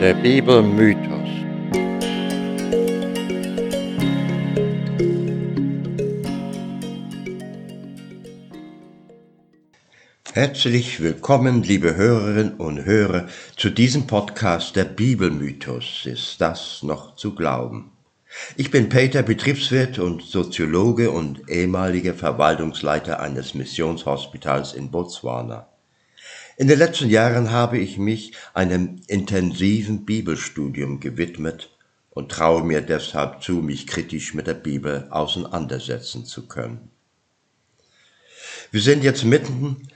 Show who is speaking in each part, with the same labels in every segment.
Speaker 1: Der Bibelmythos. Herzlich willkommen, liebe Hörerinnen und Hörer, zu diesem Podcast Der Bibelmythos. Ist das noch zu glauben? Ich bin Peter, Betriebswirt und Soziologe und ehemaliger Verwaltungsleiter eines Missionshospitals in Botswana. In den letzten Jahren habe ich mich einem intensiven Bibelstudium gewidmet und traue mir deshalb zu, mich kritisch mit der Bibel auseinandersetzen zu können. Wir sind jetzt mitten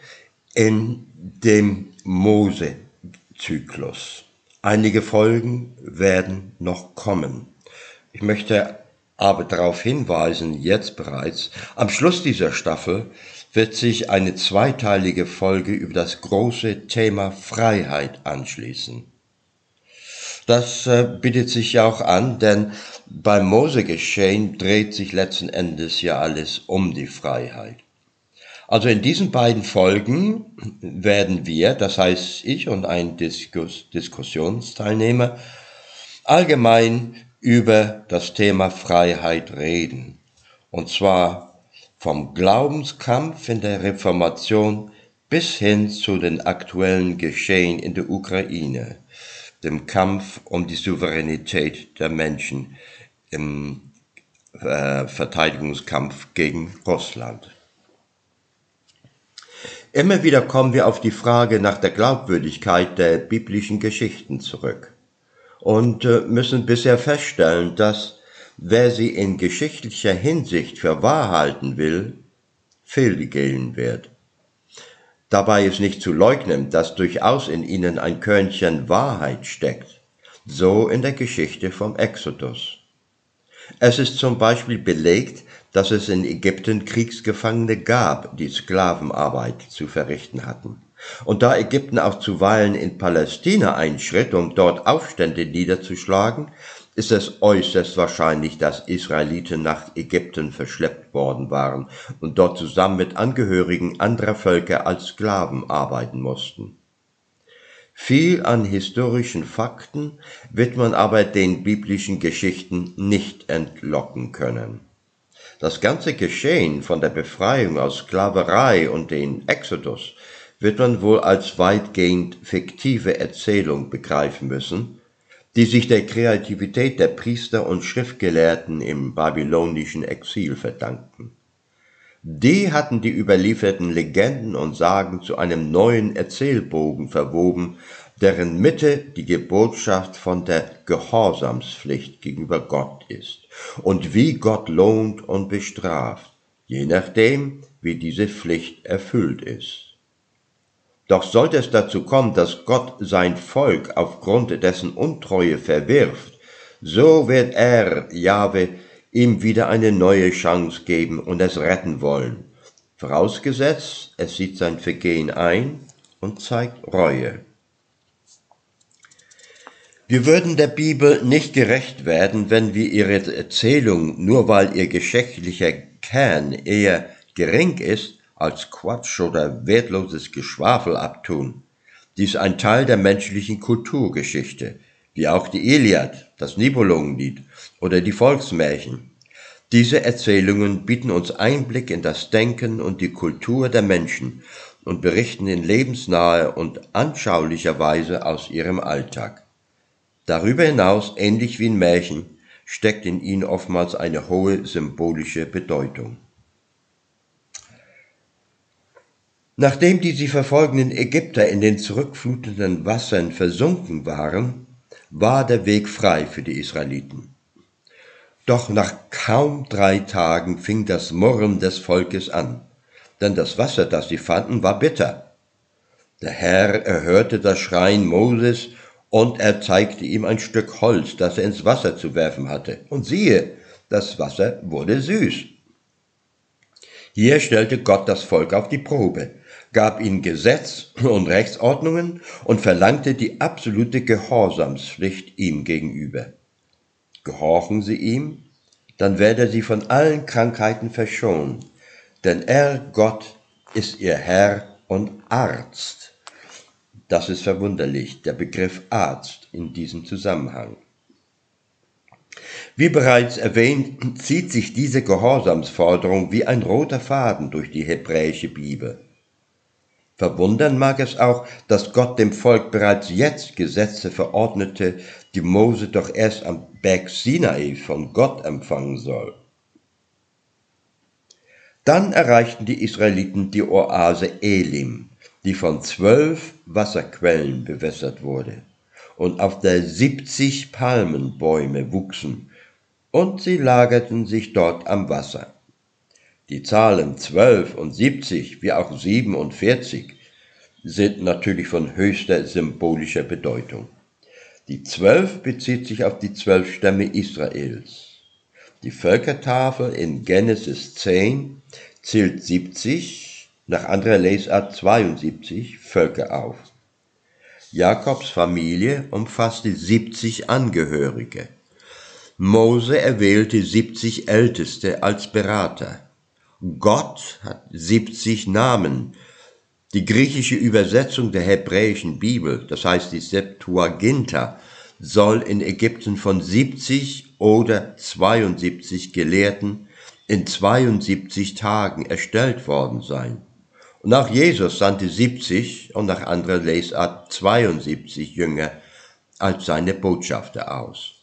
Speaker 1: in dem Mose-Zyklus. Einige Folgen werden noch kommen. Ich möchte aber darauf hinweisen, jetzt bereits, am Schluss dieser Staffel wird sich eine zweiteilige Folge über das große Thema Freiheit anschließen. Das äh, bietet sich ja auch an, denn beim Mose-Geschehen dreht sich letzten Endes ja alles um die Freiheit. Also in diesen beiden Folgen werden wir, das heißt ich und ein Diskus Diskussionsteilnehmer, allgemein über das Thema Freiheit reden. Und zwar vom Glaubenskampf in der Reformation bis hin zu den aktuellen Geschehen in der Ukraine, dem Kampf um die Souveränität der Menschen im äh, Verteidigungskampf gegen Russland. Immer wieder kommen wir auf die Frage nach der Glaubwürdigkeit der biblischen Geschichten zurück und äh, müssen bisher feststellen, dass wer sie in geschichtlicher Hinsicht für wahr halten will, fehlgehen wird. Dabei ist nicht zu leugnen, dass durchaus in ihnen ein Körnchen Wahrheit steckt, so in der Geschichte vom Exodus. Es ist zum Beispiel belegt, dass es in Ägypten Kriegsgefangene gab, die Sklavenarbeit zu verrichten hatten. Und da Ägypten auch zuweilen in Palästina einschritt, um dort Aufstände niederzuschlagen, ist es äußerst wahrscheinlich, dass Israeliten nach Ägypten verschleppt worden waren und dort zusammen mit Angehörigen anderer Völker als Sklaven arbeiten mussten. Viel an historischen Fakten wird man aber den biblischen Geschichten nicht entlocken können. Das ganze Geschehen von der Befreiung aus Sklaverei und den Exodus wird man wohl als weitgehend fiktive Erzählung begreifen müssen, die sich der Kreativität der Priester und Schriftgelehrten im babylonischen Exil verdankten. Die hatten die überlieferten Legenden und Sagen zu einem neuen Erzählbogen verwoben, deren Mitte die Botschaft von der Gehorsamspflicht gegenüber Gott ist und wie Gott lohnt und bestraft, je nachdem, wie diese Pflicht erfüllt ist. Doch sollte es dazu kommen, dass Gott sein Volk aufgrund dessen Untreue verwirft, so wird er, Jahwe, ihm wieder eine neue Chance geben und es retten wollen. Vorausgesetzt, es sieht sein Vergehen ein und zeigt Reue. Wir würden der Bibel nicht gerecht werden, wenn wir ihre Erzählung, nur weil ihr geschichtlicher Kern eher gering ist, als Quatsch oder wertloses Geschwafel abtun. Dies ein Teil der menschlichen Kulturgeschichte, wie auch die Iliad, das Nibelungenlied oder die Volksmärchen. Diese Erzählungen bieten uns Einblick in das Denken und die Kultur der Menschen und berichten in lebensnaher und anschaulicher Weise aus ihrem Alltag. Darüber hinaus, ähnlich wie in Märchen, steckt in ihnen oftmals eine hohe symbolische Bedeutung. Nachdem die sie verfolgenden Ägypter in den zurückflutenden Wassern versunken waren, war der Weg frei für die Israeliten. Doch nach kaum drei Tagen fing das Murren des Volkes an, denn das Wasser, das sie fanden, war bitter. Der Herr erhörte das Schreien Moses und er zeigte ihm ein Stück Holz, das er ins Wasser zu werfen hatte. Und siehe, das Wasser wurde süß. Hier stellte Gott das Volk auf die Probe gab ihnen Gesetz und Rechtsordnungen und verlangte die absolute Gehorsamspflicht ihm gegenüber. Gehorchen sie ihm, dann werde er sie von allen Krankheiten verschonen, denn er, Gott, ist ihr Herr und Arzt. Das ist verwunderlich, der Begriff Arzt in diesem Zusammenhang. Wie bereits erwähnt, zieht sich diese Gehorsamsforderung wie ein roter Faden durch die hebräische Bibel. Verwundern mag es auch, dass Gott dem Volk bereits jetzt Gesetze verordnete, die Mose doch erst am Berg Sinai von Gott empfangen soll. Dann erreichten die Israeliten die Oase Elim, die von zwölf Wasserquellen bewässert wurde und auf der siebzig Palmenbäume wuchsen, und sie lagerten sich dort am Wasser. Die Zahlen zwölf und siebzig wie auch siebenundvierzig sind natürlich von höchster symbolischer Bedeutung. Die zwölf bezieht sich auf die zwölf Stämme Israels. Die Völkertafel in Genesis 10 zählt 70, nach anderer Lesart 72 Völker auf. Jakobs Familie umfasste 70 Angehörige. Mose erwählte 70 Älteste als Berater. Gott hat 70 Namen. Die griechische Übersetzung der hebräischen Bibel, das heißt die Septuaginta, soll in Ägypten von 70 oder 72 Gelehrten in 72 Tagen erstellt worden sein. Und auch Jesus sandte 70 und nach anderer Lesart 72 Jünger als seine Botschafter aus.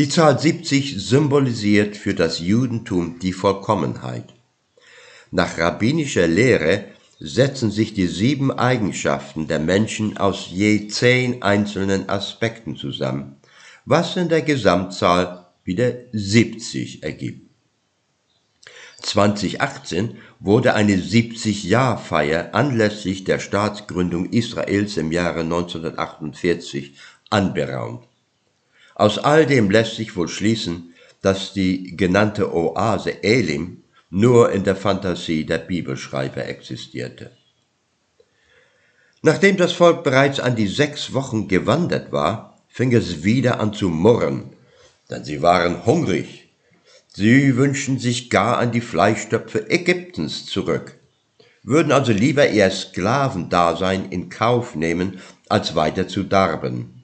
Speaker 1: Die Zahl 70 symbolisiert für das Judentum die Vollkommenheit. Nach rabbinischer Lehre setzen sich die sieben Eigenschaften der Menschen aus je zehn einzelnen Aspekten zusammen, was in der Gesamtzahl wieder 70 ergibt. 2018 wurde eine 70-Jahr-Feier anlässlich der Staatsgründung Israels im Jahre 1948 anberaumt. Aus all dem lässt sich wohl schließen, dass die genannte Oase Elim nur in der Fantasie der Bibelschreiber existierte. Nachdem das Volk bereits an die sechs Wochen gewandert war, fing es wieder an zu murren, denn sie waren hungrig. Sie wünschten sich gar an die Fleischtöpfe Ägyptens zurück, würden also lieber ihr Sklavendasein in Kauf nehmen, als weiter zu darben.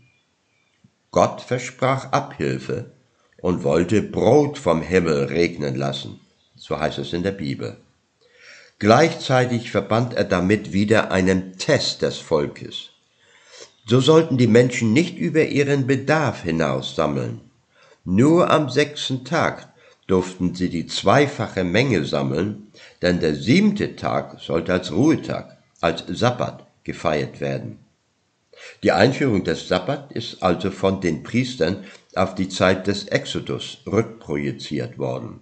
Speaker 1: Gott versprach Abhilfe und wollte Brot vom Himmel regnen lassen, so heißt es in der Bibel. Gleichzeitig verband er damit wieder einen Test des Volkes. So sollten die Menschen nicht über ihren Bedarf hinaus sammeln. Nur am sechsten Tag durften sie die zweifache Menge sammeln, denn der siebte Tag sollte als Ruhetag, als Sabbat gefeiert werden. Die Einführung des Sabbat ist also von den Priestern auf die Zeit des Exodus rückprojiziert worden.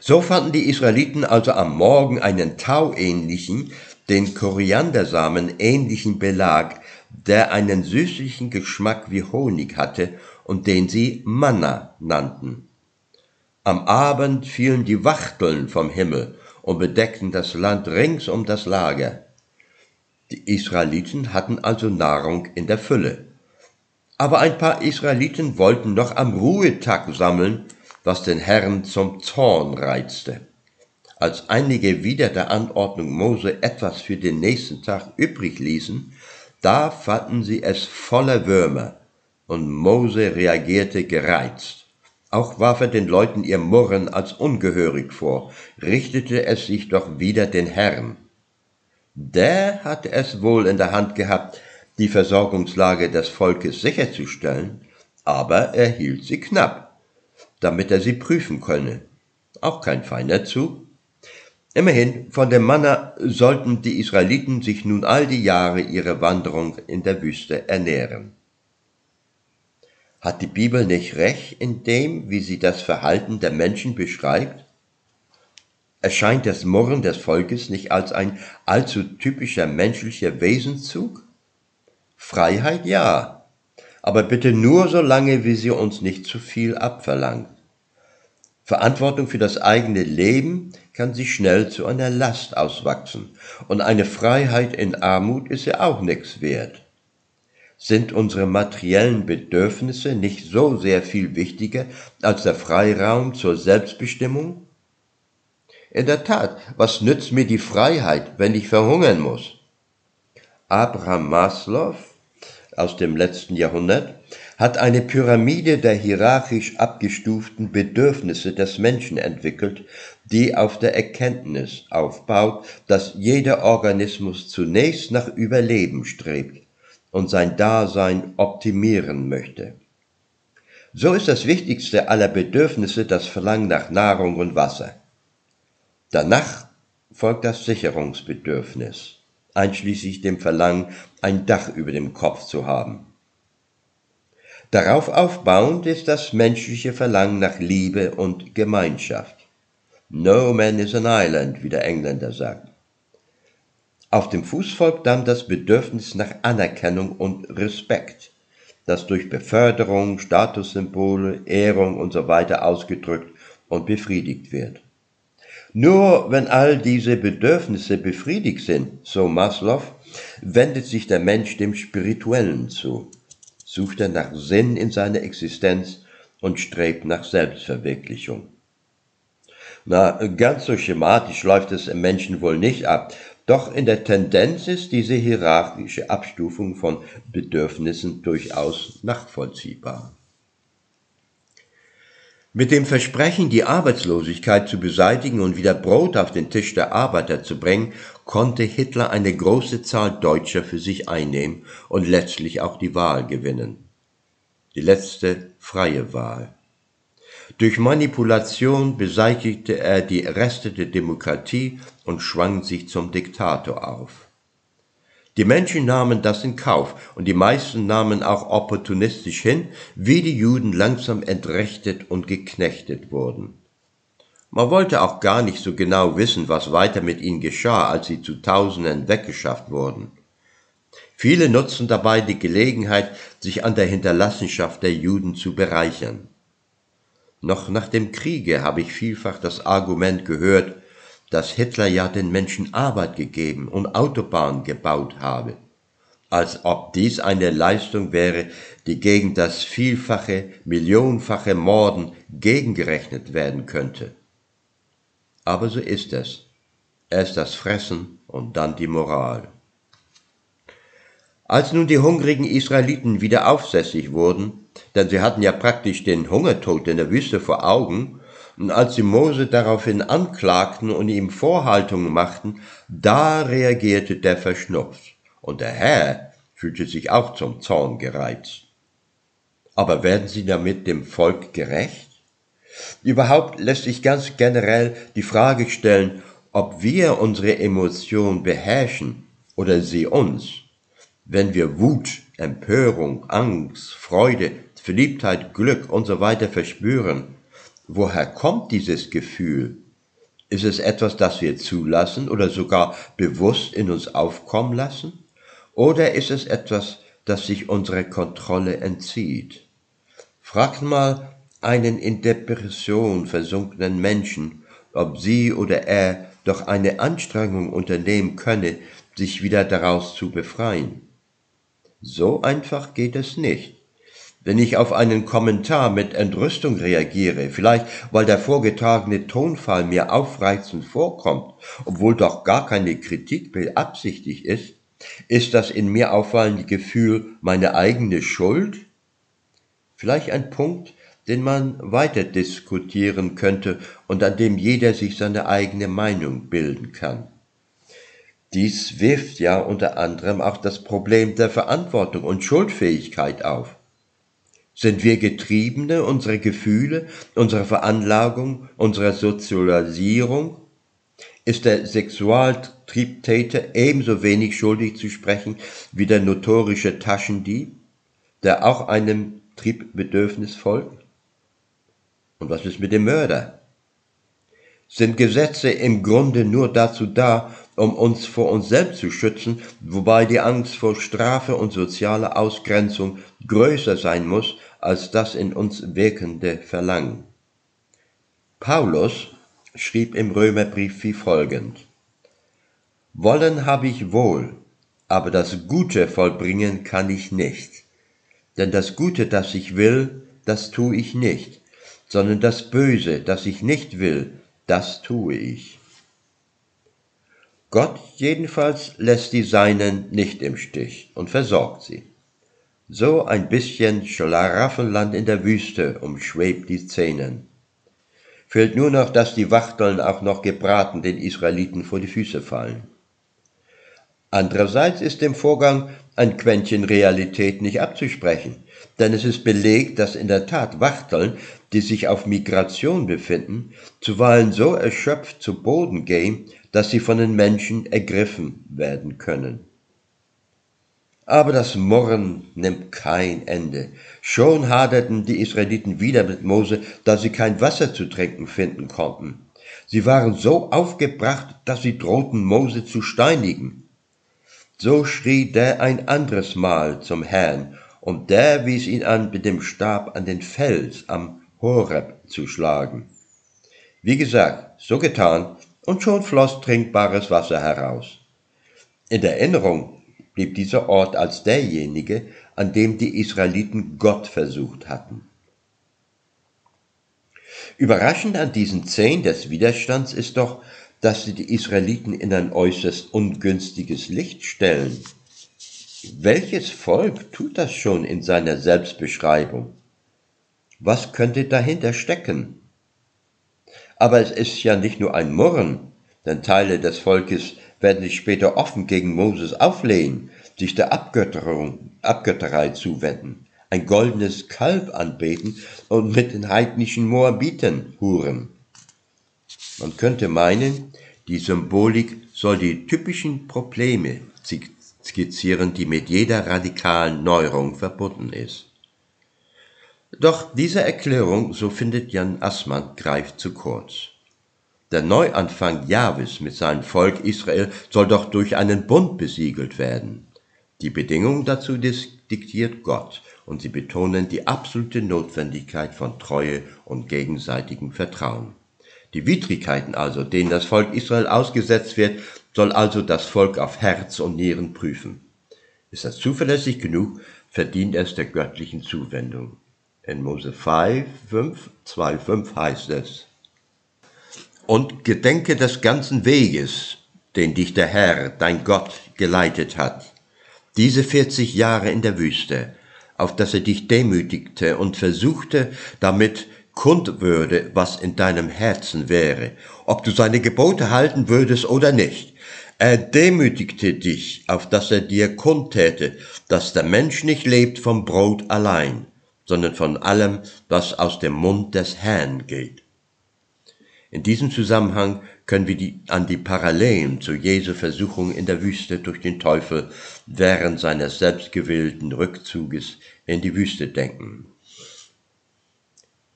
Speaker 1: So fanden die Israeliten also am Morgen einen tauähnlichen, den Koriandersamen ähnlichen Belag, der einen süßlichen Geschmack wie Honig hatte und den sie Manna nannten. Am Abend fielen die Wachteln vom Himmel und bedeckten das Land rings um das Lager. Die Israeliten hatten also Nahrung in der Fülle. Aber ein paar Israeliten wollten noch am Ruhetag sammeln, was den Herrn zum Zorn reizte. Als einige wieder der Anordnung Mose etwas für den nächsten Tag übrig ließen, da fanden sie es voller Würmer, und Mose reagierte gereizt. Auch warf er den Leuten ihr Murren als ungehörig vor, richtete es sich doch wieder den Herrn. Der hatte es wohl in der Hand gehabt, die Versorgungslage des Volkes sicherzustellen, aber er hielt sie knapp, damit er sie prüfen könne. Auch kein feiner Zug. Immerhin, von dem Manna sollten die Israeliten sich nun all die Jahre ihrer Wanderung in der Wüste ernähren. Hat die Bibel nicht recht in dem, wie sie das Verhalten der Menschen beschreibt? Erscheint das Murren des Volkes nicht als ein allzu typischer menschlicher Wesenszug? Freiheit ja, aber bitte nur so lange, wie sie uns nicht zu viel abverlangt. Verantwortung für das eigene Leben kann sich schnell zu einer Last auswachsen, und eine Freiheit in Armut ist ja auch nichts wert. Sind unsere materiellen Bedürfnisse nicht so sehr viel wichtiger als der Freiraum zur Selbstbestimmung? In der Tat, was nützt mir die Freiheit, wenn ich verhungern muss? Abraham Maslow aus dem letzten Jahrhundert hat eine Pyramide der hierarchisch abgestuften Bedürfnisse des Menschen entwickelt, die auf der Erkenntnis aufbaut, dass jeder Organismus zunächst nach Überleben strebt und sein Dasein optimieren möchte. So ist das wichtigste aller Bedürfnisse das Verlangen nach Nahrung und Wasser. Danach folgt das Sicherungsbedürfnis, einschließlich dem Verlangen, ein Dach über dem Kopf zu haben. Darauf aufbauend ist das menschliche Verlangen nach Liebe und Gemeinschaft. No man is an island, wie der Engländer sagt. Auf dem Fuß folgt dann das Bedürfnis nach Anerkennung und Respekt, das durch Beförderung, Statussymbole, Ehrung usw. So ausgedrückt und befriedigt wird. Nur wenn all diese Bedürfnisse befriedigt sind, so Maslow, wendet sich der Mensch dem Spirituellen zu, sucht er nach Sinn in seiner Existenz und strebt nach Selbstverwirklichung. Na, ganz so schematisch läuft es im Menschen wohl nicht ab, doch in der Tendenz ist diese hierarchische Abstufung von Bedürfnissen durchaus nachvollziehbar. Mit dem Versprechen, die Arbeitslosigkeit zu beseitigen und wieder Brot auf den Tisch der Arbeiter zu bringen, konnte Hitler eine große Zahl Deutscher für sich einnehmen und letztlich auch die Wahl gewinnen. Die letzte freie Wahl. Durch Manipulation beseitigte er die Reste der Demokratie und schwang sich zum Diktator auf. Die Menschen nahmen das in Kauf und die meisten nahmen auch opportunistisch hin, wie die Juden langsam entrechtet und geknechtet wurden. Man wollte auch gar nicht so genau wissen, was weiter mit ihnen geschah, als sie zu Tausenden weggeschafft wurden. Viele nutzten dabei die Gelegenheit, sich an der Hinterlassenschaft der Juden zu bereichern. Noch nach dem Kriege habe ich vielfach das Argument gehört, dass Hitler ja den Menschen Arbeit gegeben und Autobahnen gebaut habe, als ob dies eine Leistung wäre, die gegen das vielfache, millionenfache Morden gegengerechnet werden könnte. Aber so ist es. Erst das Fressen und dann die Moral. Als nun die hungrigen Israeliten wieder aufsässig wurden, denn sie hatten ja praktisch den Hungertod in der Wüste vor Augen, und als sie Mose daraufhin anklagten und ihm Vorhaltungen machten, da reagierte der verschnupft, und der Herr fühlte sich auch zum Zorn gereizt. Aber werden sie damit dem Volk gerecht? Überhaupt lässt sich ganz generell die Frage stellen, ob wir unsere Emotionen beherrschen oder sie uns. Wenn wir Wut, Empörung, Angst, Freude, Verliebtheit, Glück und so verspüren, woher kommt dieses Gefühl? Ist es etwas, das wir zulassen oder sogar bewusst in uns aufkommen lassen? Oder ist es etwas, das sich unserer Kontrolle entzieht? Fragt mal einen in Depression versunkenen Menschen, ob sie oder er doch eine Anstrengung unternehmen könne, sich wieder daraus zu befreien. So einfach geht es nicht. Wenn ich auf einen Kommentar mit Entrüstung reagiere, vielleicht weil der vorgetragene Tonfall mir aufreizend vorkommt, obwohl doch gar keine Kritik beabsichtigt ist, ist das in mir auffallende Gefühl meine eigene Schuld? Vielleicht ein Punkt, den man weiter diskutieren könnte und an dem jeder sich seine eigene Meinung bilden kann. Dies wirft ja unter anderem auch das Problem der Verantwortung und Schuldfähigkeit auf. Sind wir Getriebene unserer Gefühle, unserer Veranlagung, unserer Sozialisierung? Ist der Sexualtriebtäter ebenso wenig schuldig zu sprechen wie der notorische Taschendieb, der auch einem Triebbedürfnis folgt? Und was ist mit dem Mörder? Sind Gesetze im Grunde nur dazu da, um uns vor uns selbst zu schützen, wobei die Angst vor Strafe und sozialer Ausgrenzung größer sein muss als das in uns wirkende Verlangen. Paulus schrieb im Römerbrief wie folgend Wollen habe ich wohl, aber das Gute vollbringen kann ich nicht. Denn das Gute, das ich will, das tue ich nicht, sondern das Böse, das ich nicht will, das tue ich. Gott jedenfalls lässt die Seinen nicht im Stich und versorgt sie. So ein bisschen Schlaraffenland in der Wüste umschwebt die Szenen. Fehlt nur noch, dass die Wachteln auch noch gebraten den Israeliten vor die Füße fallen. Andererseits ist dem Vorgang ein Quäntchen Realität nicht abzusprechen, denn es ist belegt, dass in der Tat Wachteln, die sich auf Migration befinden, zuweilen so erschöpft zu Boden gehen, dass sie von den Menschen ergriffen werden können. Aber das Murren nimmt kein Ende. Schon haderten die Israeliten wieder mit Mose, da sie kein Wasser zu trinken finden konnten. Sie waren so aufgebracht, dass sie drohten, Mose zu steinigen. So schrie der ein anderes Mal zum Herrn, und der wies ihn an, mit dem Stab an den Fels am Horeb zu schlagen. Wie gesagt, so getan, und schon floss trinkbares Wasser heraus. In Erinnerung blieb dieser Ort als derjenige, an dem die Israeliten Gott versucht hatten. Überraschend an diesen Zehn des Widerstands ist doch, dass sie die Israeliten in ein äußerst ungünstiges Licht stellen. Welches Volk tut das schon in seiner Selbstbeschreibung? Was könnte dahinter stecken? Aber es ist ja nicht nur ein Murren, denn Teile des Volkes werden sich später offen gegen Moses auflehnen, sich der Abgötterung, Abgötterei zuwenden, ein goldenes Kalb anbeten und mit den heidnischen Moabiten huren. Man könnte meinen, die Symbolik soll die typischen Probleme skizzieren, die mit jeder radikalen Neuerung verbunden ist. Doch diese Erklärung, so findet Jan Assmann, greift zu kurz. Der Neuanfang Jahwes mit seinem Volk Israel soll doch durch einen Bund besiegelt werden. Die Bedingungen dazu diktiert Gott und sie betonen die absolute Notwendigkeit von Treue und gegenseitigem Vertrauen. Die Widrigkeiten also, denen das Volk Israel ausgesetzt wird, soll also das Volk auf Herz und Nieren prüfen. Ist das zuverlässig genug, verdient es der göttlichen Zuwendung. In Mose 5, 5, 2, 5 heißt es, und gedenke des ganzen Weges, den dich der Herr, dein Gott, geleitet hat, diese 40 Jahre in der Wüste, auf dass er dich demütigte und versuchte, damit kund würde, was in deinem Herzen wäre, ob du seine Gebote halten würdest oder nicht. Er demütigte dich, auf dass er dir kundtäte, dass der Mensch nicht lebt vom Brot allein, sondern von allem, was aus dem Mund des Herrn geht. In diesem Zusammenhang können wir die, an die Parallelen zu Jesu Versuchung in der Wüste durch den Teufel während seines selbstgewählten Rückzuges in die Wüste denken.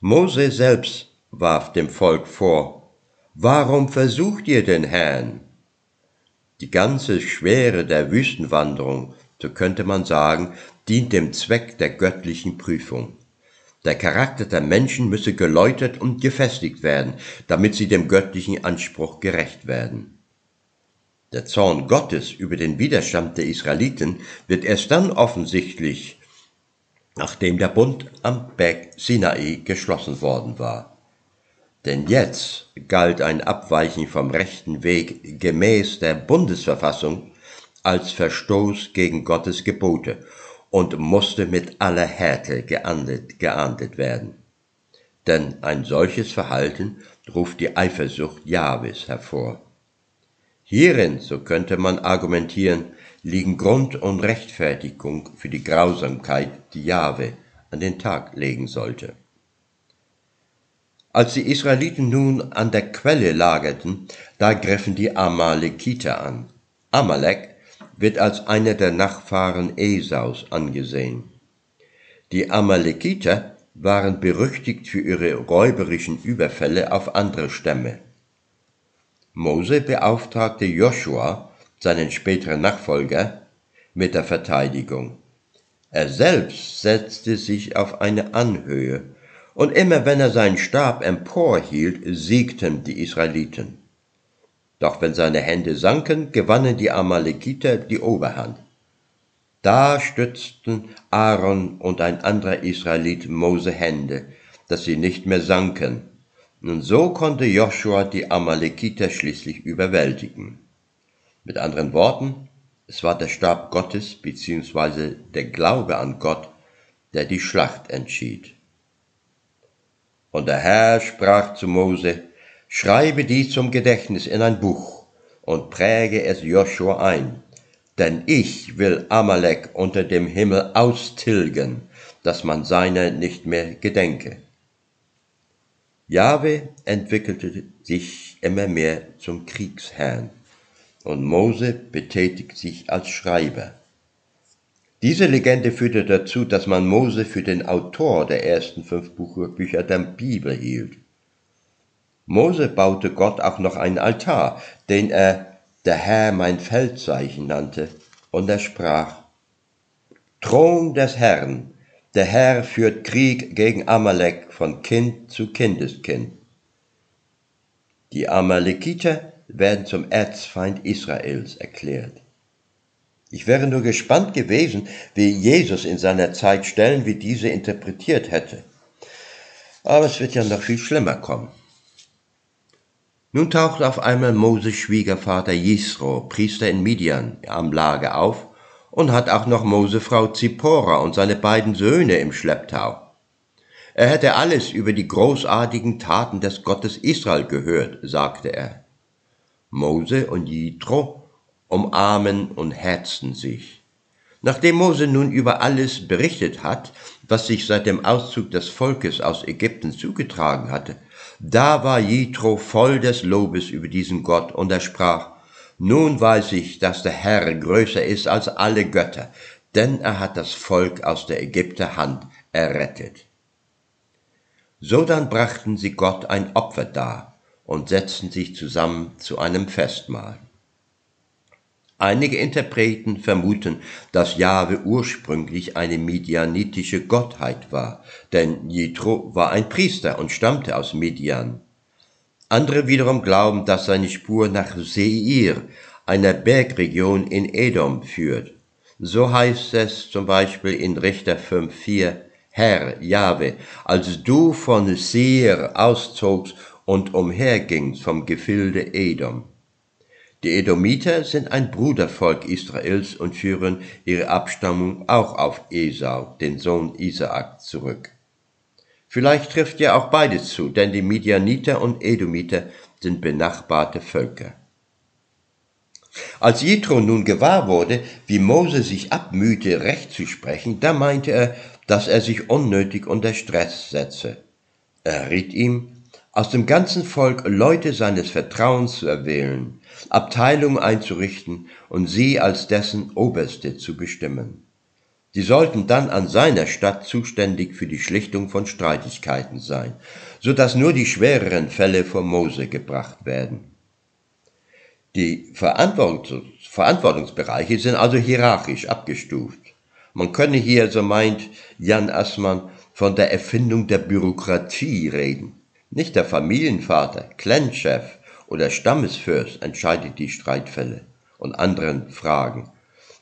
Speaker 1: Mose selbst warf dem Volk vor, warum versucht ihr den Herrn? Die ganze Schwere der Wüstenwanderung, so könnte man sagen, dient dem Zweck der göttlichen Prüfung. Der Charakter der Menschen müsse geläutert und gefestigt werden, damit sie dem göttlichen Anspruch gerecht werden. Der Zorn Gottes über den Widerstand der Israeliten wird erst dann offensichtlich, nachdem der Bund am Berg Sinai geschlossen worden war. Denn jetzt galt ein Abweichen vom rechten Weg gemäß der Bundesverfassung als Verstoß gegen Gottes Gebote und musste mit aller Härte geahndet, geahndet werden. Denn ein solches Verhalten ruft die Eifersucht Jahwes hervor. Hierin, so könnte man argumentieren, liegen Grund und Rechtfertigung für die Grausamkeit, die Jahwe an den Tag legen sollte. Als die Israeliten nun an der Quelle lagerten, da griffen die Amalekiter an. Amalek wird als einer der Nachfahren Esaus angesehen. Die Amalekiter waren berüchtigt für ihre räuberischen Überfälle auf andere Stämme. Mose beauftragte Joshua, seinen späteren Nachfolger, mit der Verteidigung. Er selbst setzte sich auf eine Anhöhe, und immer wenn er seinen Stab emporhielt, siegten die Israeliten. Doch wenn seine Hände sanken, gewannen die Amalekiter die Oberhand. Da stützten Aaron und ein anderer Israelit Mose Hände, dass sie nicht mehr sanken. Und so konnte Joshua die Amalekiter schließlich überwältigen. Mit anderen Worten, es war der Stab Gottes bzw. der Glaube an Gott, der die Schlacht entschied. Und der Herr sprach zu Mose, Schreibe dies zum Gedächtnis in ein Buch und präge es Joshua ein, denn ich will Amalek unter dem Himmel austilgen, dass man seiner nicht mehr gedenke. Jahwe entwickelte sich immer mehr zum Kriegsherrn und Mose betätigt sich als Schreiber. Diese Legende führte dazu, dass man Mose für den Autor der ersten fünf Bücher der Bibel hielt. Mose baute Gott auch noch einen Altar, den er der Herr mein Feldzeichen nannte, und er sprach, Thron des Herrn, der Herr führt Krieg gegen Amalek von Kind zu Kindeskind. Die Amalekiter werden zum Erzfeind Israels erklärt. Ich wäre nur gespannt gewesen, wie Jesus in seiner Zeit Stellen wie diese interpretiert hätte. Aber es wird ja noch viel schlimmer kommen. Nun taucht auf einmal Moses Schwiegervater Jisro, Priester in Midian, am Lager auf und hat auch noch Mose Frau Zippora und seine beiden Söhne im Schlepptau. Er hätte alles über die großartigen Taten des Gottes Israel gehört, sagte er. Mose und Jitro umarmen und herzen sich. Nachdem Mose nun über alles berichtet hat, was sich seit dem Auszug des Volkes aus Ägypten zugetragen hatte, da war Jitro voll des Lobes über diesen Gott und er sprach, nun weiß ich, dass der Herr größer ist als alle Götter, denn er hat das Volk aus der Ägypter Hand errettet. So dann brachten sie Gott ein Opfer dar, und setzten sich zusammen zu einem Festmahl. Einige Interpreten vermuten, dass Jahwe ursprünglich eine midianitische Gottheit war, denn Jethro war ein Priester und stammte aus Midian. Andere wiederum glauben, dass seine Spur nach Seir, einer Bergregion in Edom, führt. So heißt es zum Beispiel in Richter 5,4, Herr, Jahwe, als du von Seir auszogst und umherging vom Gefilde Edom. Die Edomiter sind ein Brudervolk Israels und führen ihre Abstammung auch auf Esau, den Sohn Isaak, zurück. Vielleicht trifft ja auch beides zu, denn die Midianiter und Edomiter sind benachbarte Völker. Als Jethro nun gewahr wurde, wie Mose sich abmühte, Recht zu sprechen, da meinte er, dass er sich unnötig unter Stress setze. Er riet ihm, aus dem ganzen Volk Leute seines Vertrauens zu erwählen, Abteilungen einzurichten und sie als dessen Oberste zu bestimmen. Sie sollten dann an seiner Stadt zuständig für die Schlichtung von Streitigkeiten sein, so dass nur die schwereren Fälle vor Mose gebracht werden. Die Verantwortungsbereiche sind also hierarchisch abgestuft. Man könne hier, so meint Jan Assmann, von der Erfindung der Bürokratie reden. Nicht der Familienvater, Clanchef oder Stammesfürst entscheidet die Streitfälle und anderen Fragen,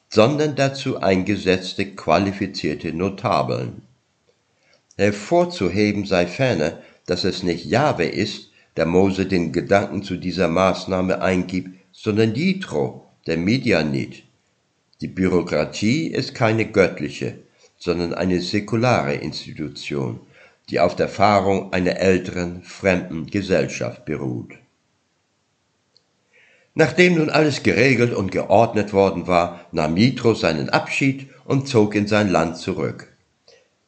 Speaker 1: sondern dazu eingesetzte qualifizierte Notabeln. Hervorzuheben sei ferner, dass es nicht Jahwe ist, der Mose den Gedanken zu dieser Maßnahme eingibt, sondern Jitro, der Medianit. Die Bürokratie ist keine göttliche, sondern eine säkulare Institution, die auf der Erfahrung einer älteren, fremden Gesellschaft beruht. Nachdem nun alles geregelt und geordnet worden war, nahm Jitro seinen Abschied und zog in sein Land zurück.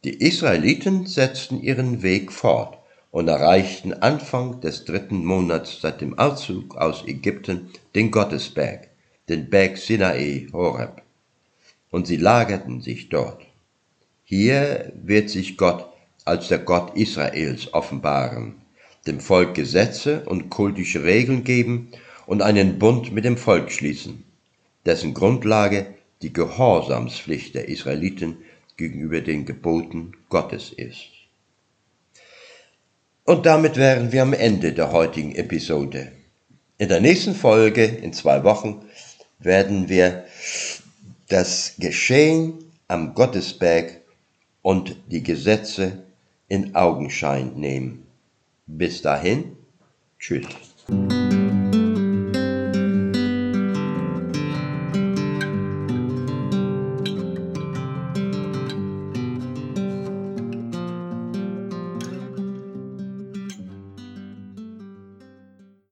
Speaker 1: Die Israeliten setzten ihren Weg fort und erreichten Anfang des dritten Monats seit dem Auszug aus Ägypten den Gottesberg, den Berg Sinai Horeb. Und sie lagerten sich dort. Hier wird sich Gott als der Gott Israels offenbaren, dem Volk Gesetze und kultische Regeln geben und einen Bund mit dem Volk schließen, dessen Grundlage die Gehorsamspflicht der Israeliten gegenüber den Geboten Gottes ist. Und damit wären wir am Ende der heutigen Episode. In der nächsten Folge, in zwei Wochen, werden wir das Geschehen am Gottesberg und die Gesetze in Augenschein nehmen. Bis dahin, tschüss.